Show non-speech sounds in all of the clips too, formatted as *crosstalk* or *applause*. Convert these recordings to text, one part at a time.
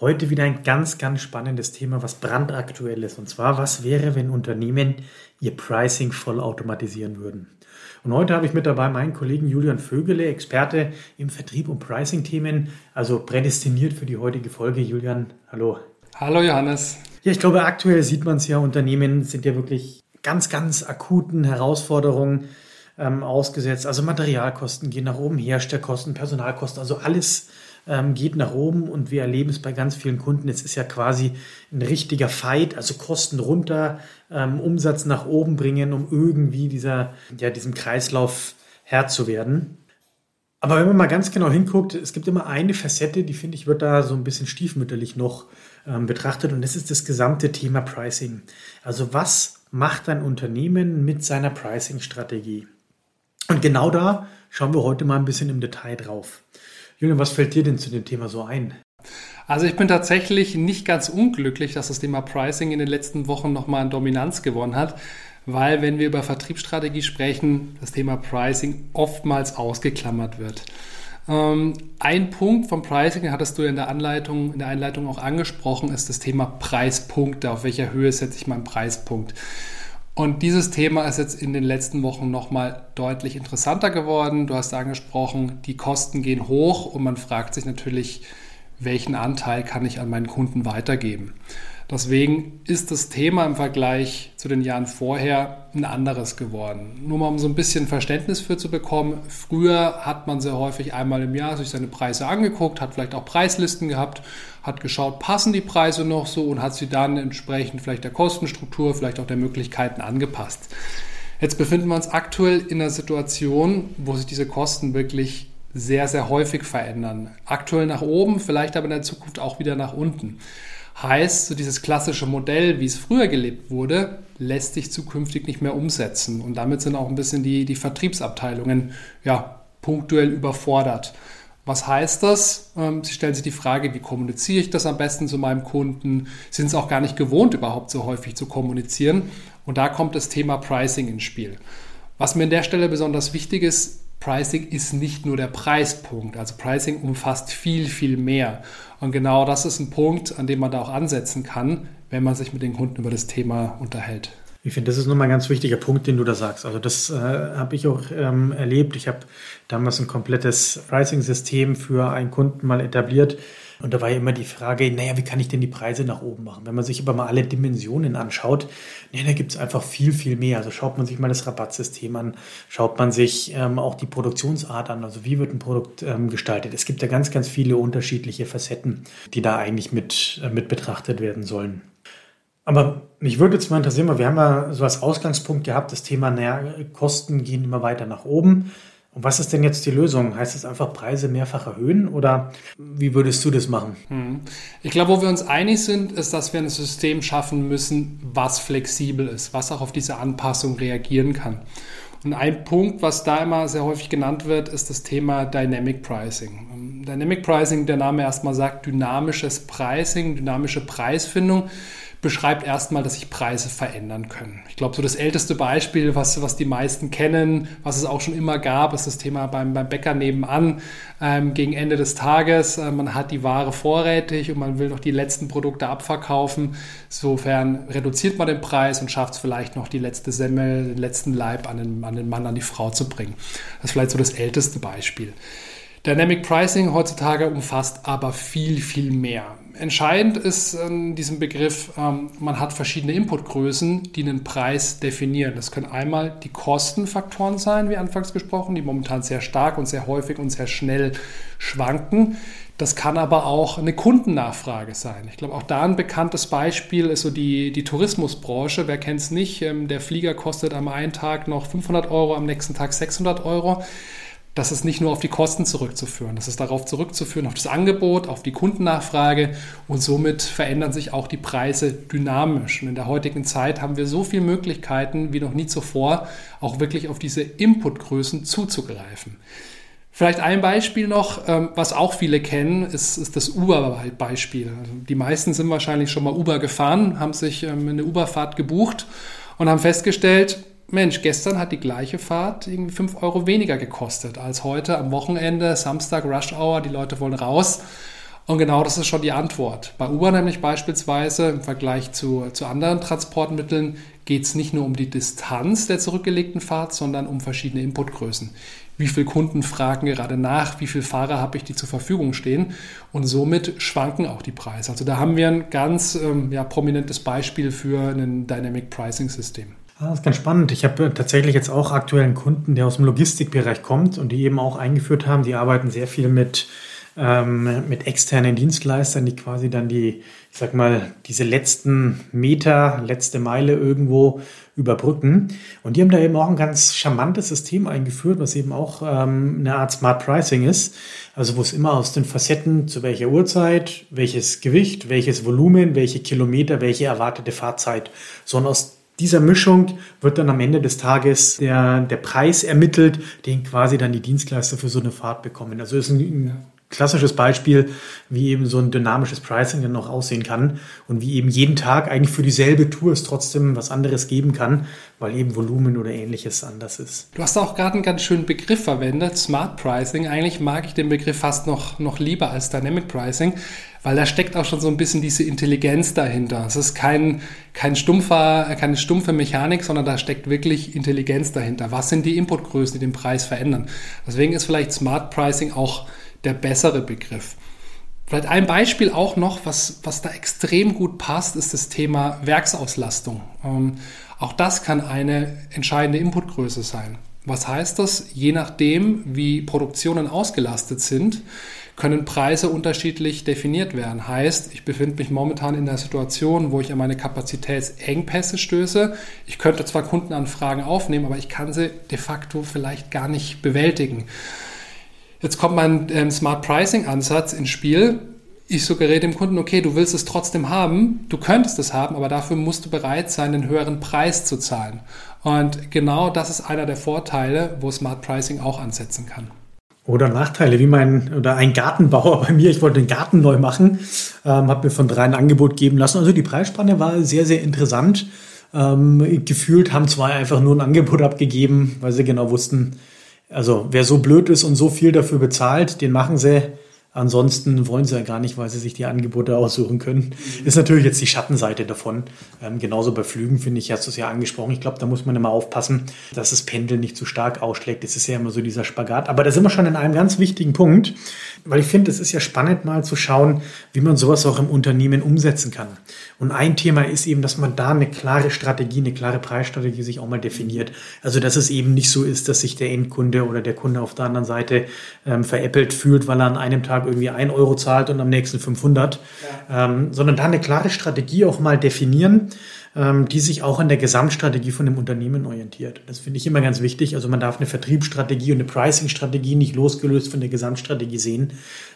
Heute wieder ein ganz, ganz spannendes Thema, was brandaktuell ist. Und zwar, was wäre, wenn Unternehmen ihr Pricing voll automatisieren würden? Und heute habe ich mit dabei meinen Kollegen Julian Vögele, Experte im Vertrieb und Pricing-Themen, also prädestiniert für die heutige Folge. Julian, hallo. Hallo Johannes. Ja, ich glaube, aktuell sieht man es ja, Unternehmen sind ja wirklich ganz, ganz akuten Herausforderungen ähm, ausgesetzt. Also Materialkosten gehen nach oben, Herstellkosten, Personalkosten, also alles ähm, geht nach oben und wir erleben es bei ganz vielen Kunden. Es ist ja quasi ein richtiger Fight, also Kosten runter, ähm, Umsatz nach oben bringen, um irgendwie dieser, ja, diesem Kreislauf Herr zu werden. Aber wenn man mal ganz genau hinguckt, es gibt immer eine Facette, die finde ich wird da so ein bisschen stiefmütterlich noch ähm, betrachtet und das ist das gesamte Thema Pricing. Also was macht ein Unternehmen mit seiner Pricing-Strategie? Und genau da schauen wir heute mal ein bisschen im Detail drauf. Julian, was fällt dir denn zu dem Thema so ein? Also ich bin tatsächlich nicht ganz unglücklich, dass das Thema Pricing in den letzten Wochen nochmal an Dominanz gewonnen hat, weil wenn wir über Vertriebsstrategie sprechen, das Thema Pricing oftmals ausgeklammert wird. Ähm, ein Punkt vom Pricing hattest du in der Anleitung, in der Einleitung auch angesprochen, ist das Thema Preispunkte. Auf welcher Höhe setze ich meinen Preispunkt? Und dieses Thema ist jetzt in den letzten Wochen nochmal deutlich interessanter geworden. Du hast angesprochen, die Kosten gehen hoch und man fragt sich natürlich, welchen Anteil kann ich an meinen Kunden weitergeben. Deswegen ist das Thema im Vergleich zu den Jahren vorher ein anderes geworden. Nur mal um so ein bisschen Verständnis für zu bekommen. Früher hat man sehr häufig einmal im Jahr sich seine Preise angeguckt, hat vielleicht auch Preislisten gehabt, hat geschaut, passen die Preise noch so und hat sie dann entsprechend vielleicht der Kostenstruktur, vielleicht auch der Möglichkeiten angepasst. Jetzt befinden wir uns aktuell in einer Situation, wo sich diese Kosten wirklich sehr, sehr häufig verändern. Aktuell nach oben, vielleicht aber in der Zukunft auch wieder nach unten. Heißt, so dieses klassische Modell, wie es früher gelebt wurde, lässt sich zukünftig nicht mehr umsetzen. Und damit sind auch ein bisschen die, die Vertriebsabteilungen ja, punktuell überfordert. Was heißt das? Ähm, Sie stellen sich die Frage, wie kommuniziere ich das am besten zu meinem Kunden? Sind es auch gar nicht gewohnt, überhaupt so häufig zu kommunizieren? Und da kommt das Thema Pricing ins Spiel. Was mir an der Stelle besonders wichtig ist, Pricing ist nicht nur der Preispunkt. Also Pricing umfasst viel, viel mehr. Und genau das ist ein Punkt, an dem man da auch ansetzen kann, wenn man sich mit den Kunden über das Thema unterhält. Ich finde, das ist nochmal ein ganz wichtiger Punkt, den du da sagst. Also das äh, habe ich auch ähm, erlebt. Ich habe damals ein komplettes Pricing-System für einen Kunden mal etabliert und da war ja immer die Frage, naja, wie kann ich denn die Preise nach oben machen? Wenn man sich aber mal alle Dimensionen anschaut, naja, da gibt es einfach viel, viel mehr. Also schaut man sich mal das Rabattsystem an, schaut man sich ähm, auch die Produktionsart an, also wie wird ein Produkt ähm, gestaltet. Es gibt ja ganz, ganz viele unterschiedliche Facetten, die da eigentlich mit, äh, mit betrachtet werden sollen. Aber mich würde jetzt mal interessieren, wir haben ja so als Ausgangspunkt gehabt, das Thema, naja, Kosten gehen immer weiter nach oben. Und was ist denn jetzt die Lösung? Heißt es einfach Preise mehrfach erhöhen oder wie würdest du das machen? Hm. Ich glaube, wo wir uns einig sind, ist, dass wir ein System schaffen müssen, was flexibel ist, was auch auf diese Anpassung reagieren kann. Und ein Punkt, was da immer sehr häufig genannt wird, ist das Thema Dynamic Pricing. Dynamic Pricing, der Name erstmal sagt, dynamisches Pricing, dynamische Preisfindung beschreibt erstmal, dass sich Preise verändern können. Ich glaube, so das älteste Beispiel, was, was die meisten kennen, was es auch schon immer gab, ist das Thema beim, beim Bäcker nebenan. Ähm, gegen Ende des Tages, äh, man hat die Ware vorrätig und man will noch die letzten Produkte abverkaufen. Insofern reduziert man den Preis und schafft es vielleicht noch, die letzte Semmel, den letzten Leib an den, an den Mann, an die Frau zu bringen. Das ist vielleicht so das älteste Beispiel. Dynamic Pricing heutzutage umfasst aber viel, viel mehr. Entscheidend ist in diesem Begriff, ähm, man hat verschiedene Inputgrößen, die einen Preis definieren. Das können einmal die Kostenfaktoren sein, wie anfangs gesprochen, die momentan sehr stark und sehr häufig und sehr schnell schwanken. Das kann aber auch eine Kundennachfrage sein. Ich glaube, auch da ein bekanntes Beispiel ist so die, die Tourismusbranche. Wer kennt es nicht? Ähm, der Flieger kostet am einen Tag noch 500 Euro, am nächsten Tag 600 Euro das ist nicht nur auf die Kosten zurückzuführen, das ist darauf zurückzuführen, auf das Angebot, auf die Kundennachfrage und somit verändern sich auch die Preise dynamisch. Und in der heutigen Zeit haben wir so viele Möglichkeiten wie noch nie zuvor, auch wirklich auf diese Inputgrößen zuzugreifen. Vielleicht ein Beispiel noch, ähm, was auch viele kennen, ist, ist das Uber-Beispiel. Also die meisten sind wahrscheinlich schon mal Uber gefahren, haben sich ähm, eine Uber-Fahrt gebucht und haben festgestellt, Mensch, gestern hat die gleiche Fahrt irgendwie 5 Euro weniger gekostet als heute am Wochenende, Samstag, Rush Hour, die Leute wollen raus. Und genau das ist schon die Antwort. Bei Uber nämlich beispielsweise im Vergleich zu, zu anderen Transportmitteln geht es nicht nur um die Distanz der zurückgelegten Fahrt, sondern um verschiedene Inputgrößen. Wie viele Kunden fragen gerade nach, wie viele Fahrer habe ich, die zur Verfügung stehen und somit schwanken auch die Preise. Also da haben wir ein ganz ähm, ja, prominentes Beispiel für ein Dynamic Pricing System. Ah, das ist ganz spannend. Ich habe tatsächlich jetzt auch aktuell einen Kunden, der aus dem Logistikbereich kommt und die eben auch eingeführt haben. Die arbeiten sehr viel mit, ähm, mit externen Dienstleistern, die quasi dann die, ich sag mal, diese letzten Meter, letzte Meile irgendwo überbrücken. Und die haben da eben auch ein ganz charmantes System eingeführt, was eben auch ähm, eine Art Smart Pricing ist. Also wo es immer aus den Facetten zu welcher Uhrzeit, welches Gewicht, welches Volumen, welche Kilometer, welche erwartete Fahrzeit, sondern aus dieser Mischung wird dann am Ende des Tages der, der Preis ermittelt, den quasi dann die Dienstleister für so eine Fahrt bekommen. Also ist ein klassisches Beispiel, wie eben so ein dynamisches Pricing dann noch aussehen kann und wie eben jeden Tag eigentlich für dieselbe Tour es trotzdem was anderes geben kann, weil eben Volumen oder ähnliches anders ist. Du hast auch gerade einen ganz schönen Begriff verwendet, Smart Pricing. Eigentlich mag ich den Begriff fast noch, noch lieber als Dynamic Pricing, weil da steckt auch schon so ein bisschen diese Intelligenz dahinter. Es ist kein, kein stumpfer, keine stumpfe Mechanik, sondern da steckt wirklich Intelligenz dahinter. Was sind die Inputgrößen, die den Preis verändern? Deswegen ist vielleicht Smart Pricing auch der bessere Begriff. Vielleicht ein Beispiel auch noch, was, was da extrem gut passt, ist das Thema Werksauslastung. Ähm, auch das kann eine entscheidende Inputgröße sein. Was heißt das? Je nachdem, wie Produktionen ausgelastet sind, können Preise unterschiedlich definiert werden. Heißt, ich befinde mich momentan in der Situation, wo ich an meine Kapazitätsengpässe stöße. Ich könnte zwar Kundenanfragen aufnehmen, aber ich kann sie de facto vielleicht gar nicht bewältigen. Jetzt kommt mein ähm, Smart Pricing Ansatz ins Spiel. Ich suggeriere dem Kunden, okay, du willst es trotzdem haben, du könntest es haben, aber dafür musst du bereit sein, einen höheren Preis zu zahlen. Und genau das ist einer der Vorteile, wo Smart Pricing auch ansetzen kann. Oder Nachteile, wie mein, oder ein Gartenbauer *laughs* bei mir, ich wollte den Garten neu machen, ähm, habe mir von drei ein Angebot geben lassen. Also die Preisspanne war sehr, sehr interessant. Ähm, gefühlt haben zwei einfach nur ein Angebot abgegeben, weil sie genau wussten, also wer so blöd ist und so viel dafür bezahlt, den machen sie. Ansonsten wollen sie ja gar nicht, weil sie sich die Angebote aussuchen können. Mhm. Ist natürlich jetzt die Schattenseite davon. Ähm, genauso bei Flügen finde ich, hast du es ja angesprochen. Ich glaube, da muss man immer aufpassen, dass das Pendel nicht zu stark ausschlägt. Das ist ja immer so dieser Spagat. Aber da sind wir schon in einem ganz wichtigen Punkt, weil ich finde, es ist ja spannend mal zu schauen, wie man sowas auch im Unternehmen umsetzen kann. Und ein Thema ist eben, dass man da eine klare Strategie, eine klare Preisstrategie sich auch mal definiert. Also, dass es eben nicht so ist, dass sich der Endkunde oder der Kunde auf der anderen Seite ähm, veräppelt fühlt, weil er an einem Tag irgendwie ein Euro zahlt und am nächsten 500, ja. ähm, sondern da eine klare Strategie auch mal definieren, ähm, die sich auch an der Gesamtstrategie von dem Unternehmen orientiert. Das finde ich immer ganz wichtig. Also man darf eine Vertriebsstrategie und eine Pricing-Strategie nicht losgelöst von der Gesamtstrategie sehen.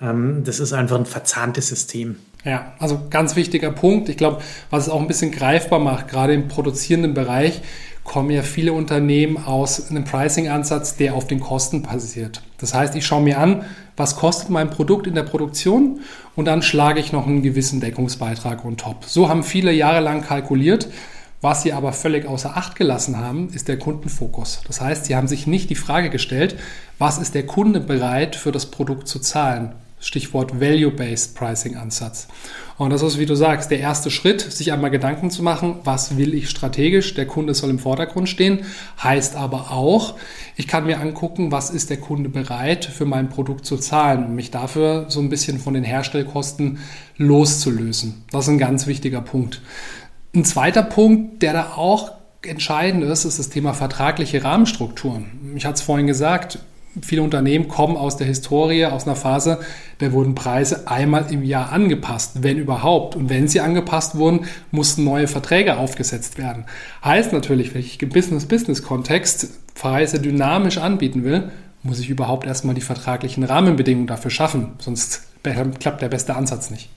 Ähm, das ist einfach ein verzahntes System. Ja, also ganz wichtiger Punkt. Ich glaube, was es auch ein bisschen greifbar macht, gerade im produzierenden Bereich, kommen ja viele Unternehmen aus einem Pricing-Ansatz, der auf den Kosten basiert. Das heißt, ich schaue mir an, was kostet mein Produkt in der Produktion und dann schlage ich noch einen gewissen Deckungsbeitrag on top. So haben viele jahrelang kalkuliert. Was sie aber völlig außer Acht gelassen haben, ist der Kundenfokus. Das heißt, sie haben sich nicht die Frage gestellt, was ist der Kunde bereit für das Produkt zu zahlen? Stichwort Value-Based Pricing-Ansatz. Und das ist, wie du sagst, der erste Schritt, sich einmal Gedanken zu machen, was will ich strategisch? Der Kunde soll im Vordergrund stehen. Heißt aber auch, ich kann mir angucken, was ist der Kunde bereit für mein Produkt zu zahlen und mich dafür so ein bisschen von den Herstellkosten loszulösen. Das ist ein ganz wichtiger Punkt. Ein zweiter Punkt, der da auch entscheidend ist, ist das Thema vertragliche Rahmenstrukturen. Ich hatte es vorhin gesagt, viele Unternehmen kommen aus der Historie, aus einer Phase, da wurden Preise einmal im Jahr angepasst, wenn überhaupt. Und wenn sie angepasst wurden, mussten neue Verträge aufgesetzt werden. Heißt natürlich, wenn ich im Business-Business-Kontext Preise dynamisch anbieten will, muss ich überhaupt erstmal die vertraglichen Rahmenbedingungen dafür schaffen, sonst *laughs* klappt der beste Ansatz nicht.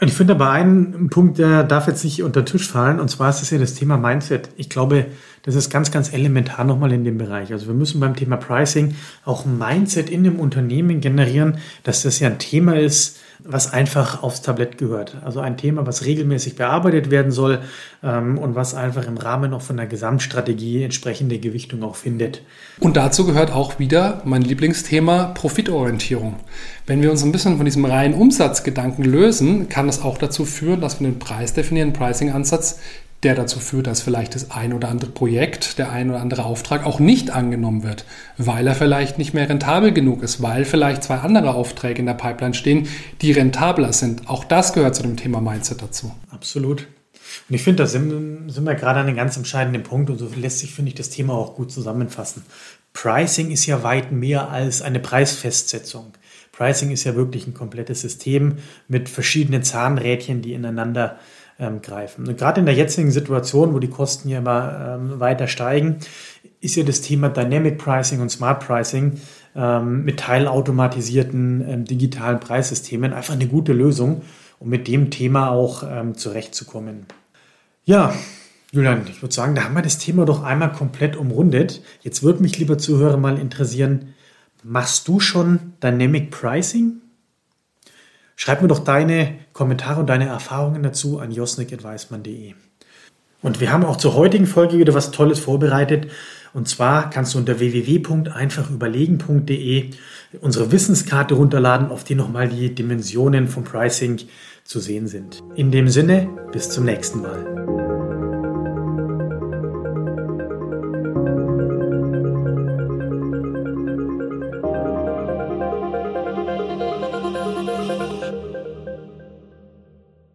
Ich finde aber einen Punkt, der darf jetzt nicht unter den Tisch fallen, und zwar ist das ja das Thema Mindset. Ich glaube, das ist ganz, ganz elementar nochmal in dem Bereich. Also wir müssen beim Thema Pricing auch Mindset in dem Unternehmen generieren, dass das ja ein Thema ist, was einfach aufs Tablett gehört. Also ein Thema, was regelmäßig bearbeitet werden soll ähm, und was einfach im Rahmen noch von der Gesamtstrategie entsprechende Gewichtung auch findet. Und dazu gehört auch wieder mein Lieblingsthema Profitorientierung. Wenn wir uns ein bisschen von diesem reinen Umsatzgedanken lösen, kann das auch dazu führen, dass wir den Preis definieren, Pricing-Ansatz der dazu führt, dass vielleicht das ein oder andere Projekt, der ein oder andere Auftrag auch nicht angenommen wird, weil er vielleicht nicht mehr rentabel genug ist, weil vielleicht zwei andere Aufträge in der Pipeline stehen, die rentabler sind. Auch das gehört zu dem Thema Mindset dazu. Absolut. Und ich finde, da sind, sind wir gerade an einem ganz entscheidenden Punkt und so lässt sich, finde ich, das Thema auch gut zusammenfassen. Pricing ist ja weit mehr als eine Preisfestsetzung. Pricing ist ja wirklich ein komplettes System mit verschiedenen Zahnrädchen, die ineinander ähm, greifen. Und gerade in der jetzigen Situation, wo die Kosten ja immer ähm, weiter steigen, ist ja das Thema Dynamic Pricing und Smart Pricing ähm, mit teilautomatisierten ähm, digitalen Preissystemen einfach eine gute Lösung, um mit dem Thema auch ähm, zurechtzukommen. Ja, Julian, ich würde sagen, da haben wir das Thema doch einmal komplett umrundet. Jetzt würde mich, lieber Zuhörer, mal interessieren, machst du schon Dynamic Pricing? Schreib mir doch deine Kommentare und deine Erfahrungen dazu an josnik.weismann.de. Und wir haben auch zur heutigen Folge wieder was Tolles vorbereitet. Und zwar kannst du unter www.einfachüberlegen.de unsere Wissenskarte runterladen, auf die nochmal die Dimensionen vom Pricing zu sehen sind. In dem Sinne, bis zum nächsten Mal.